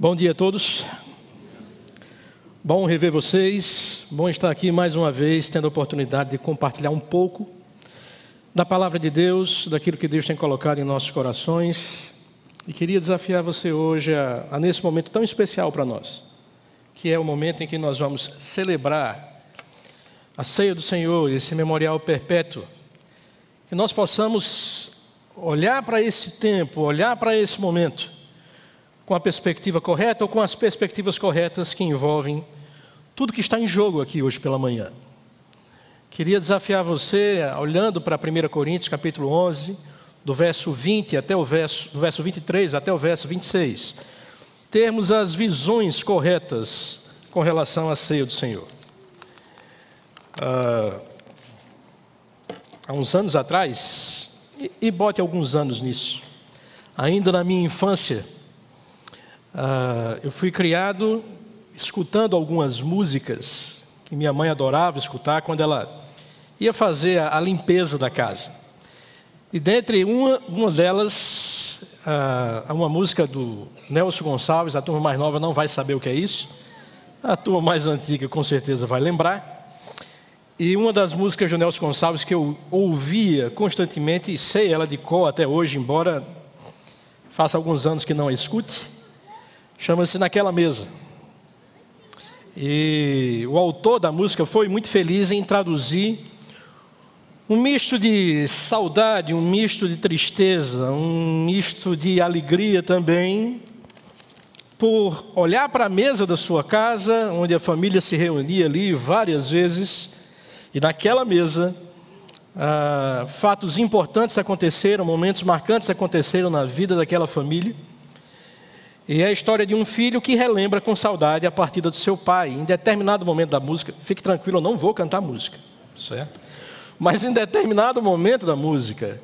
Bom dia a todos. Bom rever vocês. Bom estar aqui mais uma vez, tendo a oportunidade de compartilhar um pouco da palavra de Deus, daquilo que Deus tem colocado em nossos corações. E queria desafiar você hoje a, a nesse momento tão especial para nós, que é o momento em que nós vamos celebrar a ceia do Senhor, esse memorial perpétuo. Que nós possamos olhar para esse tempo, olhar para esse momento com a perspectiva correta ou com as perspectivas corretas que envolvem tudo que está em jogo aqui hoje pela manhã. Queria desafiar você, olhando para 1 Coríntios, capítulo 11, do verso 20 até o verso, do verso 23 até o verso 26, termos as visões corretas com relação à ceia do Senhor. Ah, há uns anos atrás, e, e bote alguns anos nisso, ainda na minha infância, Uh, eu fui criado escutando algumas músicas que minha mãe adorava escutar quando ela ia fazer a, a limpeza da casa. E dentre uma, uma delas, uh, uma música do Nelson Gonçalves, a turma mais nova não vai saber o que é isso, a turma mais antiga com certeza vai lembrar. E uma das músicas do Nelson Gonçalves que eu ouvia constantemente, e sei ela de cor até hoje, embora faça alguns anos que não a escute, chama-se Naquela Mesa. E o autor da música foi muito feliz em traduzir um misto de saudade, um misto de tristeza, um misto de alegria também, por olhar para a mesa da sua casa, onde a família se reunia ali várias vezes, e naquela mesa, ah, fatos importantes aconteceram, momentos marcantes aconteceram na vida daquela família. E é a história de um filho que relembra com saudade a partida do seu pai. Em determinado momento da música, fique tranquilo, eu não vou cantar música, certo? Mas em determinado momento da música,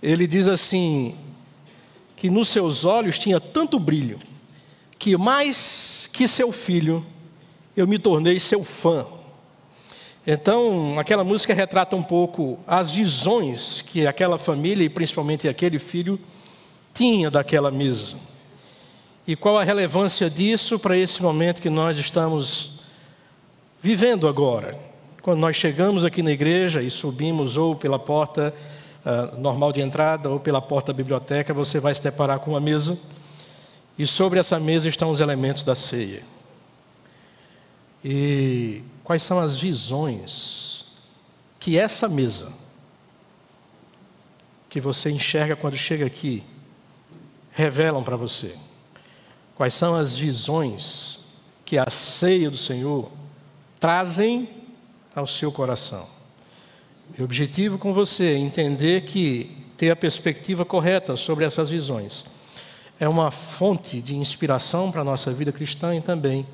ele diz assim: que nos seus olhos tinha tanto brilho, que mais que seu filho, eu me tornei seu fã. Então, aquela música retrata um pouco as visões que aquela família e principalmente aquele filho tinha daquela mesa. E qual a relevância disso para esse momento que nós estamos vivendo agora? Quando nós chegamos aqui na igreja e subimos ou pela porta uh, normal de entrada ou pela porta da biblioteca, você vai se deparar com uma mesa e sobre essa mesa estão os elementos da ceia. E quais são as visões que essa mesa que você enxerga quando chega aqui revelam para você? Quais são as visões que a ceia do Senhor trazem ao seu coração? Meu objetivo com você é entender que ter a perspectiva correta sobre essas visões é uma fonte de inspiração para a nossa vida cristã e também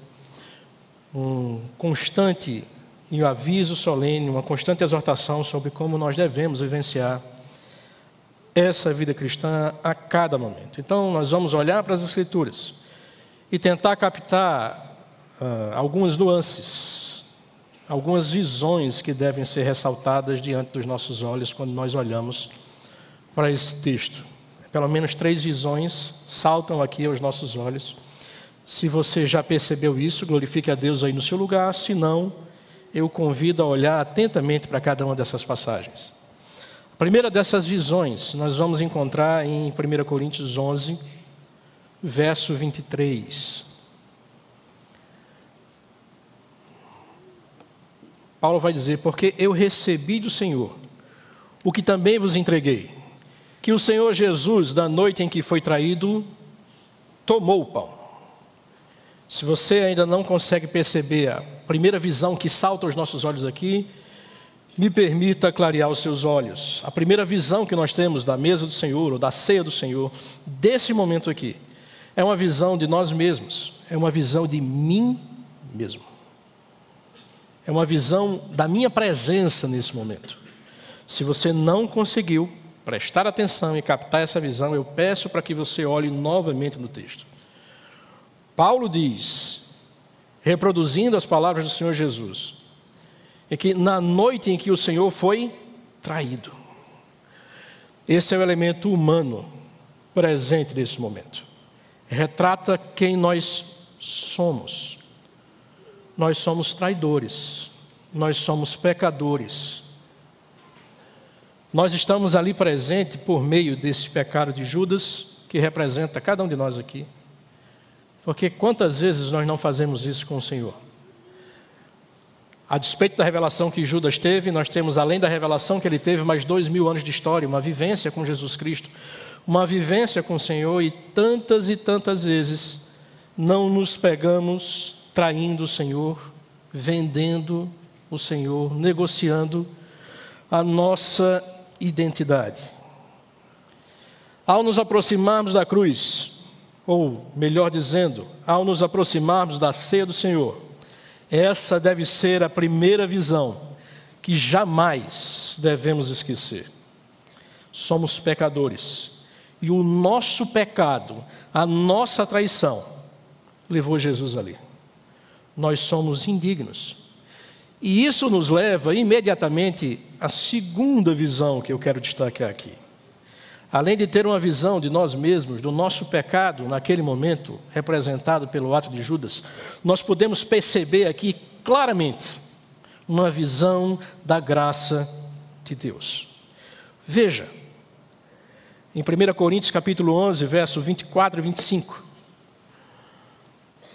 um constante e um aviso solene, uma constante exortação sobre como nós devemos vivenciar essa vida cristã a cada momento. Então, nós vamos olhar para as Escrituras e tentar captar uh, algumas nuances, algumas visões que devem ser ressaltadas diante dos nossos olhos quando nós olhamos para esse texto. Pelo menos três visões saltam aqui aos nossos olhos. Se você já percebeu isso, glorifique a Deus aí no seu lugar. Se não, eu convido a olhar atentamente para cada uma dessas passagens. A primeira dessas visões nós vamos encontrar em 1 Coríntios 11, verso 23. Paulo vai dizer: Porque eu recebi do Senhor o que também vos entreguei, que o Senhor Jesus, da noite em que foi traído, tomou o pão. Se você ainda não consegue perceber a primeira visão que salta aos nossos olhos aqui, me permita clarear os seus olhos. A primeira visão que nós temos da mesa do Senhor, ou da ceia do Senhor, desse momento aqui, é uma visão de nós mesmos, é uma visão de mim mesmo. É uma visão da minha presença nesse momento. Se você não conseguiu prestar atenção e captar essa visão, eu peço para que você olhe novamente no texto. Paulo diz, reproduzindo as palavras do Senhor Jesus, é que na noite em que o Senhor foi traído, esse é o elemento humano presente nesse momento retrata quem nós somos. Nós somos traidores, nós somos pecadores. Nós estamos ali presente por meio desse pecado de Judas, que representa cada um de nós aqui. Porque quantas vezes nós não fazemos isso com o Senhor? A despeito da revelação que Judas teve, nós temos, além da revelação que ele teve, mais dois mil anos de história, uma vivência com Jesus Cristo, uma vivência com o Senhor, e tantas e tantas vezes não nos pegamos traindo o Senhor, vendendo o Senhor, negociando a nossa identidade. Ao nos aproximarmos da cruz, ou melhor dizendo, ao nos aproximarmos da ceia do Senhor, essa deve ser a primeira visão que jamais devemos esquecer. Somos pecadores e o nosso pecado, a nossa traição, levou Jesus ali. Nós somos indignos. E isso nos leva imediatamente à segunda visão que eu quero destacar aqui. Além de ter uma visão de nós mesmos, do nosso pecado naquele momento, representado pelo ato de Judas, nós podemos perceber aqui claramente uma visão da graça de Deus. Veja, em 1 Coríntios capítulo 11, verso 24 e 25,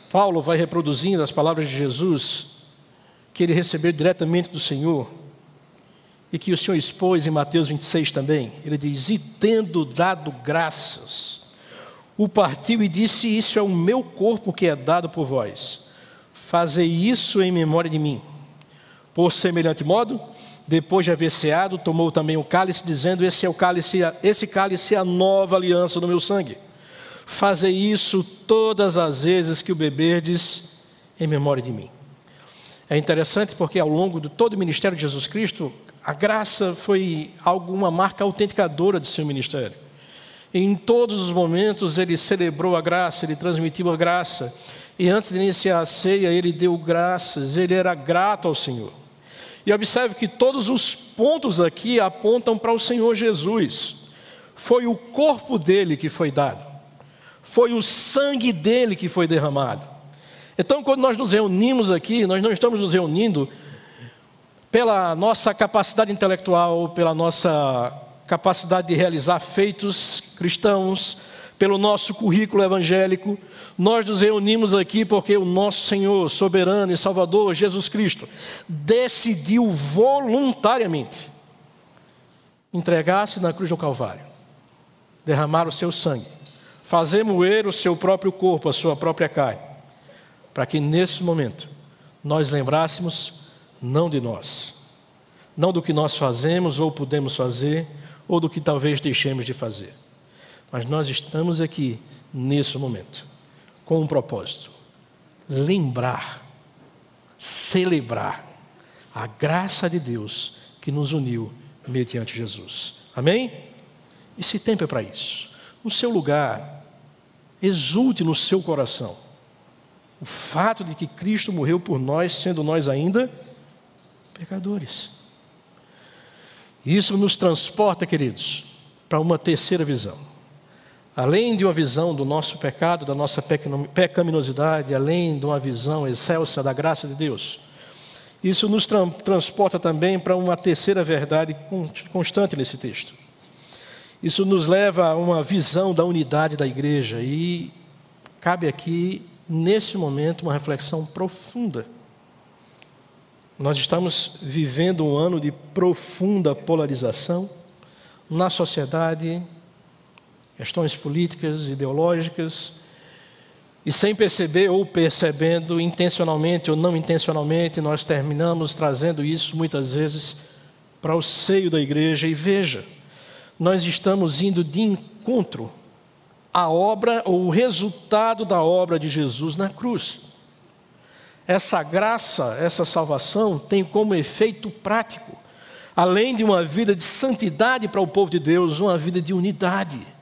Paulo vai reproduzindo as palavras de Jesus que ele recebeu diretamente do Senhor e que o Senhor expôs em Mateus 26 também. Ele diz: E tendo dado graças, o partiu e disse: Isso é o meu corpo que é dado por vós. Fazei isso em memória de mim. Por semelhante modo, depois de haver ceado, tomou também o cálice, dizendo: Esse é o cálice, esse cálice é a nova aliança no meu sangue. Fazei isso todas as vezes que o beberdes em memória de mim. É interessante porque ao longo de todo o ministério de Jesus Cristo, a graça foi alguma marca autenticadora de seu ministério. Em todos os momentos ele celebrou a graça, ele transmitiu a graça. E antes de iniciar a ceia, ele deu graças, ele era grato ao Senhor. E observe que todos os pontos aqui apontam para o Senhor Jesus. Foi o corpo dele que foi dado, foi o sangue dele que foi derramado. Então, quando nós nos reunimos aqui, nós não estamos nos reunindo pela nossa capacidade intelectual, pela nossa capacidade de realizar feitos cristãos, pelo nosso currículo evangélico, nós nos reunimos aqui porque o nosso Senhor, soberano e Salvador, Jesus Cristo, decidiu voluntariamente entregar-se na cruz do Calvário, derramar o seu sangue, fazer moer o seu próprio corpo, a sua própria carne, para que nesse momento nós lembrássemos não de nós, não do que nós fazemos ou podemos fazer, ou do que talvez deixemos de fazer, mas nós estamos aqui nesse momento com um propósito: lembrar, celebrar a graça de Deus que nos uniu mediante Jesus. Amém? Esse tempo é para isso. No seu lugar, exulte no seu coração o fato de que Cristo morreu por nós, sendo nós ainda pecadores. Isso nos transporta, queridos, para uma terceira visão. Além de uma visão do nosso pecado, da nossa pecaminosidade, além de uma visão excelsa da graça de Deus, isso nos tra transporta também para uma terceira verdade constante nesse texto. Isso nos leva a uma visão da unidade da igreja e cabe aqui, nesse momento, uma reflexão profunda nós estamos vivendo um ano de profunda polarização na sociedade, questões políticas, ideológicas, e sem perceber ou percebendo, intencionalmente ou não intencionalmente, nós terminamos trazendo isso muitas vezes para o seio da igreja. E veja, nós estamos indo de encontro à obra ou o resultado da obra de Jesus na cruz. Essa graça, essa salvação tem como efeito prático, além de uma vida de santidade para o povo de Deus, uma vida de unidade.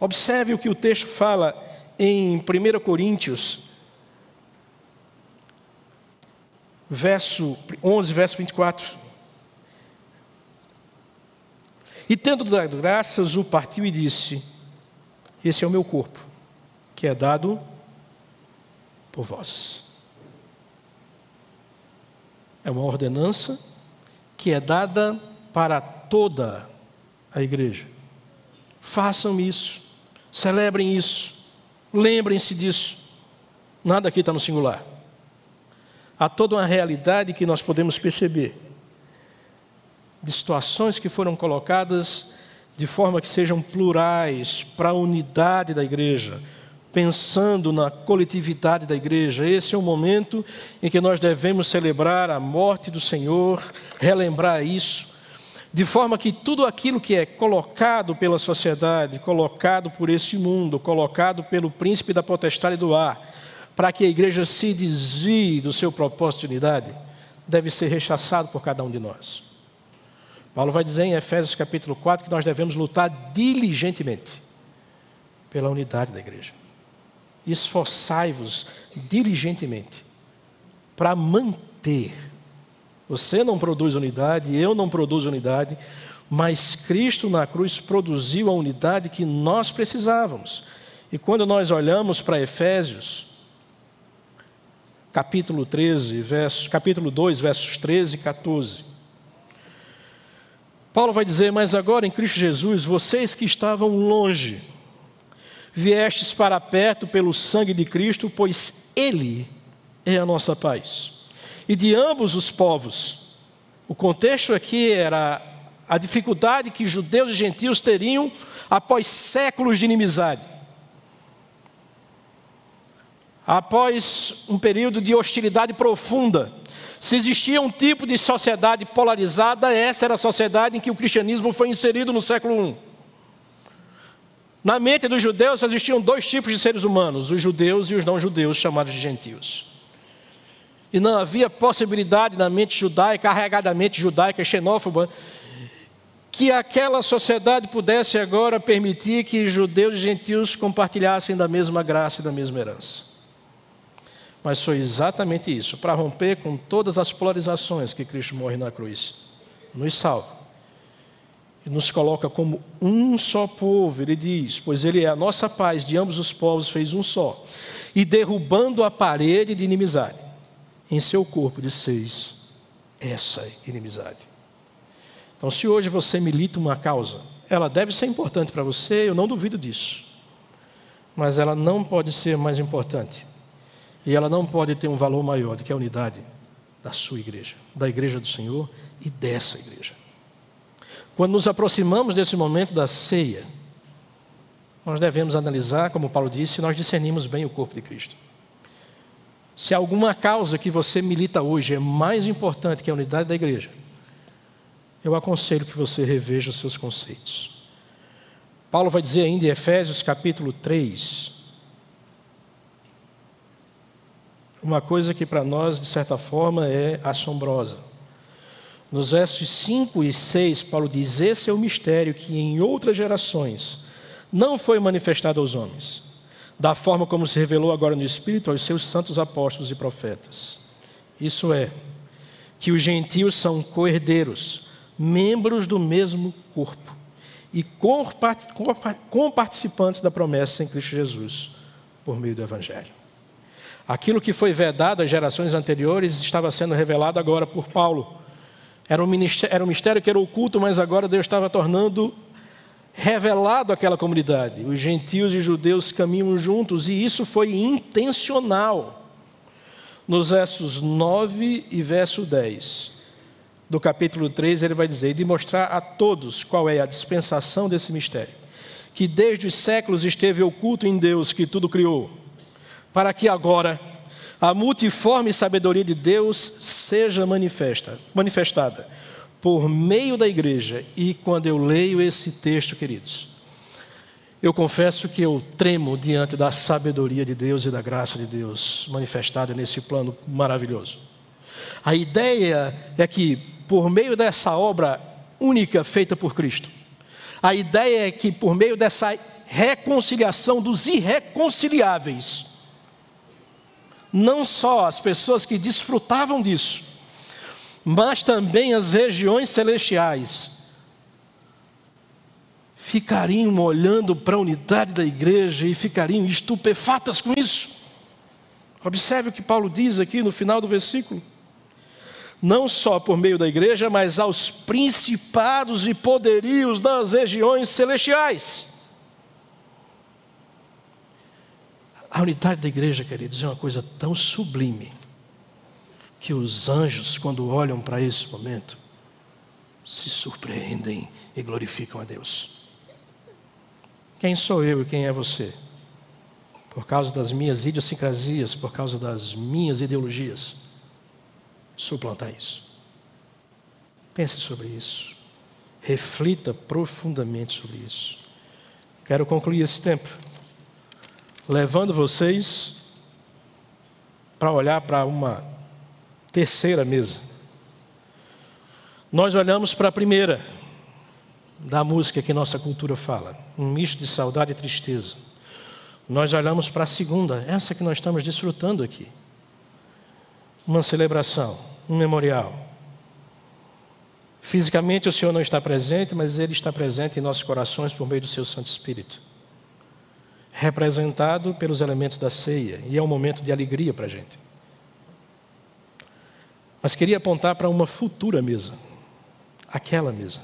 Observe o que o texto fala em 1 Coríntios, verso 11, verso 24. E tendo dado graças, o partiu e disse: Esse é o meu corpo, que é dado por vós. É uma ordenança que é dada para toda a igreja. Façam isso, celebrem isso, lembrem-se disso. Nada aqui está no singular. Há toda uma realidade que nós podemos perceber de situações que foram colocadas de forma que sejam plurais para a unidade da igreja, pensando na coletividade da igreja. Esse é o momento em que nós devemos celebrar a morte do Senhor, relembrar isso, de forma que tudo aquilo que é colocado pela sociedade, colocado por esse mundo, colocado pelo príncipe da potestade do ar, para que a igreja se desvie do seu propósito de unidade, deve ser rechaçado por cada um de nós. Paulo vai dizer em Efésios capítulo 4 que nós devemos lutar diligentemente pela unidade da igreja. Esforçai-vos diligentemente para manter. Você não produz unidade, eu não produzo unidade, mas Cristo na cruz produziu a unidade que nós precisávamos. E quando nós olhamos para Efésios, capítulo 13, verso, capítulo 2, versos 13 e 14, Paulo vai dizer: Mas agora em Cristo Jesus, vocês que estavam longe, viestes para perto pelo sangue de Cristo, pois Ele é a nossa paz. E de ambos os povos, o contexto aqui era a dificuldade que judeus e gentios teriam após séculos de inimizade. Após um período de hostilidade profunda se existia um tipo de sociedade polarizada, essa era a sociedade em que o cristianismo foi inserido no século I. Na mente dos judeus existiam dois tipos de seres humanos, os judeus e os não-judeus, chamados de gentios. E não havia possibilidade na mente judaica, carregadamente judaica, xenófoba, que aquela sociedade pudesse agora permitir que judeus e gentios compartilhassem da mesma graça e da mesma herança. Mas foi exatamente isso, para romper com todas as polarizações que Cristo morre na cruz. Nos salva. E nos coloca como um só povo, ele diz, pois ele é a nossa paz, de ambos os povos fez um só. E derrubando a parede de inimizade, em seu corpo de seis, essa inimizade. Então, se hoje você milita uma causa, ela deve ser importante para você, eu não duvido disso. Mas ela não pode ser mais importante e ela não pode ter um valor maior do que a unidade da sua igreja, da igreja do Senhor e dessa igreja. Quando nos aproximamos desse momento da ceia, nós devemos analisar, como Paulo disse, se nós discernimos bem o corpo de Cristo. Se alguma causa que você milita hoje é mais importante que a unidade da igreja, eu aconselho que você reveja os seus conceitos. Paulo vai dizer ainda em Efésios capítulo 3, uma coisa que para nós, de certa forma, é assombrosa. Nos versos 5 e 6, Paulo diz: Esse é o mistério que em outras gerações não foi manifestado aos homens, da forma como se revelou agora no Espírito aos seus santos apóstolos e profetas. Isso é, que os gentios são coerdeiros, membros do mesmo corpo e comparticipantes da promessa em Cristo Jesus, por meio do Evangelho. Aquilo que foi vedado às gerações anteriores estava sendo revelado agora por Paulo. Era um, era um mistério que era oculto, mas agora Deus estava tornando revelado àquela comunidade. Os gentios e judeus caminham juntos e isso foi intencional. Nos versos 9 e verso 10 do capítulo 3, ele vai dizer: de mostrar a todos qual é a dispensação desse mistério, que desde os séculos esteve oculto em Deus que tudo criou para que agora a multiforme sabedoria de Deus seja manifesta, manifestada por meio da igreja. E quando eu leio esse texto, queridos, eu confesso que eu tremo diante da sabedoria de Deus e da graça de Deus manifestada nesse plano maravilhoso. A ideia é que, por meio dessa obra única feita por Cristo, a ideia é que, por meio dessa reconciliação dos irreconciliáveis, não só as pessoas que desfrutavam disso, mas também as regiões celestiais ficariam olhando para a unidade da igreja e ficariam estupefatas com isso. Observe o que Paulo diz aqui no final do versículo. Não só por meio da igreja, mas aos principados e poderios das regiões celestiais. A unidade da igreja, queridos, é uma coisa tão sublime que os anjos, quando olham para esse momento, se surpreendem e glorificam a Deus. Quem sou eu e quem é você? Por causa das minhas idiosincrasias, por causa das minhas ideologias, suplantar isso. Pense sobre isso. Reflita profundamente sobre isso. Quero concluir esse tempo levando vocês para olhar para uma terceira mesa. Nós olhamos para a primeira da música que nossa cultura fala, um misto de saudade e tristeza. Nós olhamos para a segunda, essa que nós estamos desfrutando aqui. Uma celebração, um memorial. Fisicamente o Senhor não está presente, mas Ele está presente em nossos corações por meio do Seu Santo Espírito representado pelos elementos da ceia, e é um momento de alegria para a gente. Mas queria apontar para uma futura mesa, aquela mesa,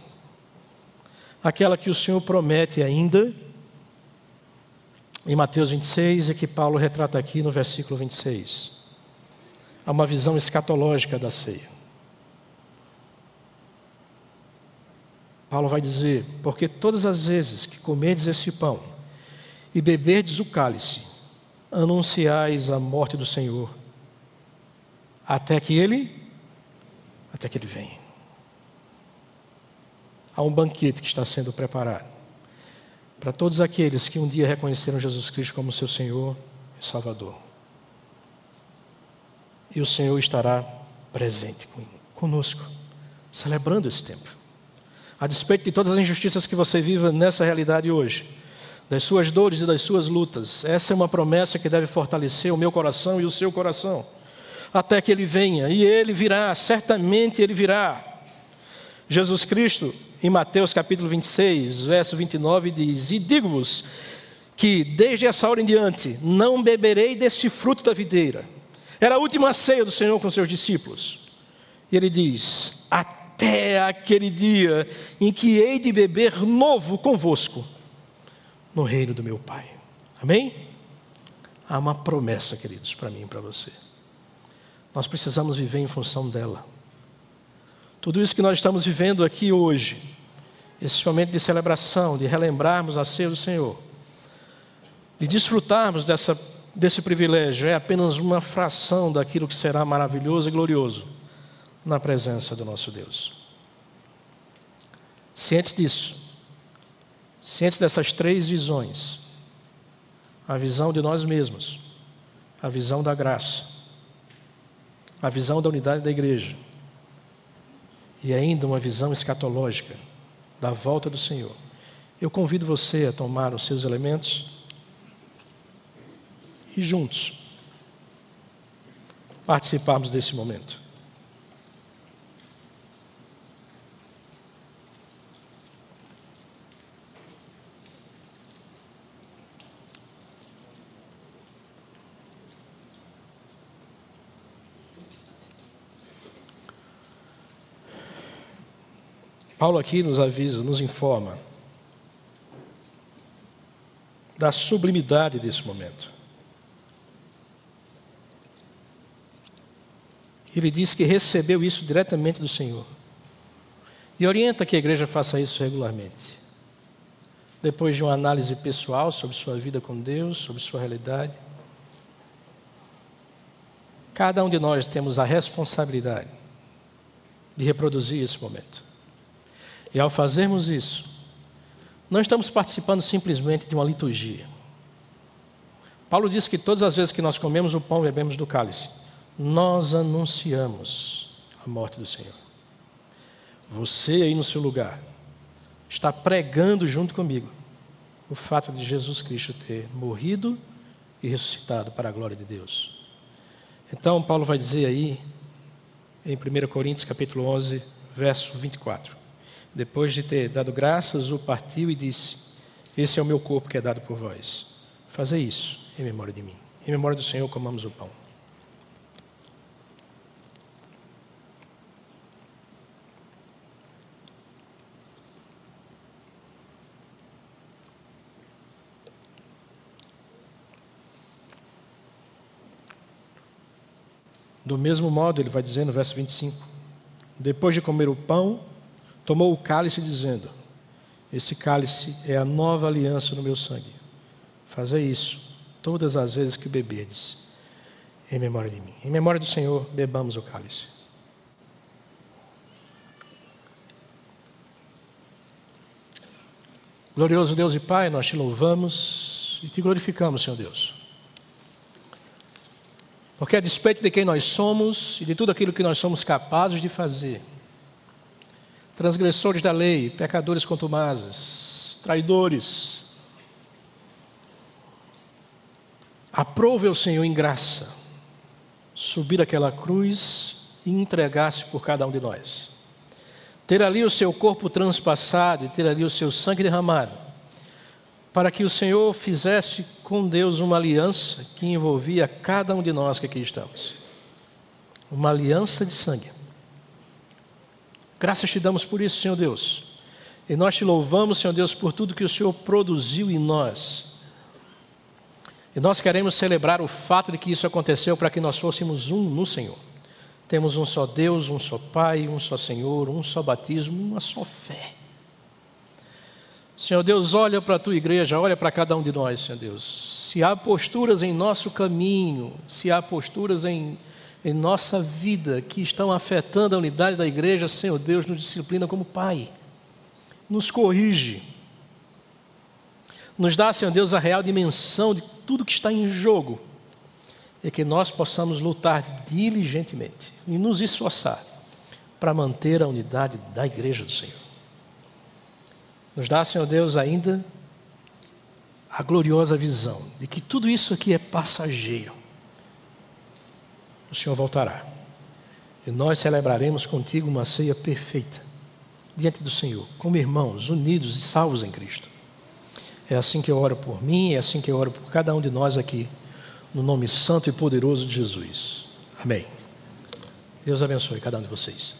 aquela que o Senhor promete ainda em Mateus 26 e que Paulo retrata aqui no versículo 26. Há uma visão escatológica da ceia. Paulo vai dizer: Porque todas as vezes que comedes esse pão e beberdes o cálice, anunciais a morte do Senhor, até que ele, até que ele venha. Há um banquete que está sendo preparado para todos aqueles que um dia reconheceram Jesus Cristo como seu Senhor e Salvador. E o Senhor estará presente conosco, celebrando esse tempo. A despeito de todas as injustiças que você vive nessa realidade hoje, das suas dores e das suas lutas. Essa é uma promessa que deve fortalecer o meu coração e o seu coração, até que ele venha, e ele virá, certamente ele virá. Jesus Cristo, em Mateus capítulo 26, verso 29, diz: E digo-vos que desde essa hora em diante não beberei desse fruto da videira. Era a última ceia do Senhor com seus discípulos. E ele diz: Até aquele dia em que hei de beber novo convosco no reino do meu Pai. Amém? Há uma promessa, queridos, para mim e para você. Nós precisamos viver em função dela. Tudo isso que nós estamos vivendo aqui hoje, esse momento de celebração, de relembrarmos a ceia do Senhor, de desfrutarmos dessa, desse privilégio, é apenas uma fração daquilo que será maravilhoso e glorioso na presença do nosso Deus. Ciente disso, cientes dessas três visões: a visão de nós mesmos, a visão da graça, a visão da unidade da igreja e ainda uma visão escatológica da volta do Senhor. Eu convido você a tomar os seus elementos e juntos participarmos desse momento. Paulo aqui nos avisa, nos informa da sublimidade desse momento. Ele diz que recebeu isso diretamente do Senhor. E orienta que a igreja faça isso regularmente. Depois de uma análise pessoal sobre sua vida com Deus, sobre sua realidade. Cada um de nós temos a responsabilidade de reproduzir esse momento. E ao fazermos isso, não estamos participando simplesmente de uma liturgia. Paulo diz que todas as vezes que nós comemos o pão e bebemos do cálice, nós anunciamos a morte do Senhor. Você aí no seu lugar está pregando junto comigo o fato de Jesus Cristo ter morrido e ressuscitado para a glória de Deus. Então Paulo vai dizer aí em 1 Coríntios capítulo 11, verso 24: Depois de ter dado graças, o partiu e disse: Esse é o meu corpo que é dado por vós. Fazei isso em memória de mim. Em memória do Senhor, comamos o pão. Do mesmo modo, ele vai dizer no verso 25: Depois de comer o pão, tomou o cálice, dizendo: Esse cálice é a nova aliança no meu sangue. Fazei isso todas as vezes que beberdes, em memória de mim. Em memória do Senhor, bebamos o cálice. Glorioso Deus e Pai, nós te louvamos e te glorificamos, Senhor Deus. Porque a despeito de quem nós somos e de tudo aquilo que nós somos capazes de fazer, transgressores da lei, pecadores contumazes, traidores, aprove o Senhor em graça subir aquela cruz e entregar-se por cada um de nós. Ter ali o seu corpo transpassado e ter ali o seu sangue derramado, para que o Senhor fizesse com Deus uma aliança que envolvia cada um de nós que aqui estamos. Uma aliança de sangue. Graças te damos por isso, Senhor Deus. E nós te louvamos, Senhor Deus, por tudo que o Senhor produziu em nós. E nós queremos celebrar o fato de que isso aconteceu para que nós fôssemos um no Senhor. Temos um só Deus, um só Pai, um só Senhor, um só batismo, uma só fé. Senhor Deus, olha para a tua igreja, olha para cada um de nós, Senhor Deus. Se há posturas em nosso caminho, se há posturas em, em nossa vida que estão afetando a unidade da igreja, Senhor Deus, nos disciplina como Pai, nos corrige, nos dá, Senhor Deus, a real dimensão de tudo que está em jogo e que nós possamos lutar diligentemente e nos esforçar para manter a unidade da igreja do Senhor. Nos dá, Senhor Deus, ainda a gloriosa visão de que tudo isso aqui é passageiro. O Senhor voltará. E nós celebraremos contigo uma ceia perfeita diante do Senhor, como irmãos, unidos e salvos em Cristo. É assim que eu oro por mim, é assim que eu oro por cada um de nós aqui, no nome santo e poderoso de Jesus. Amém. Deus abençoe cada um de vocês.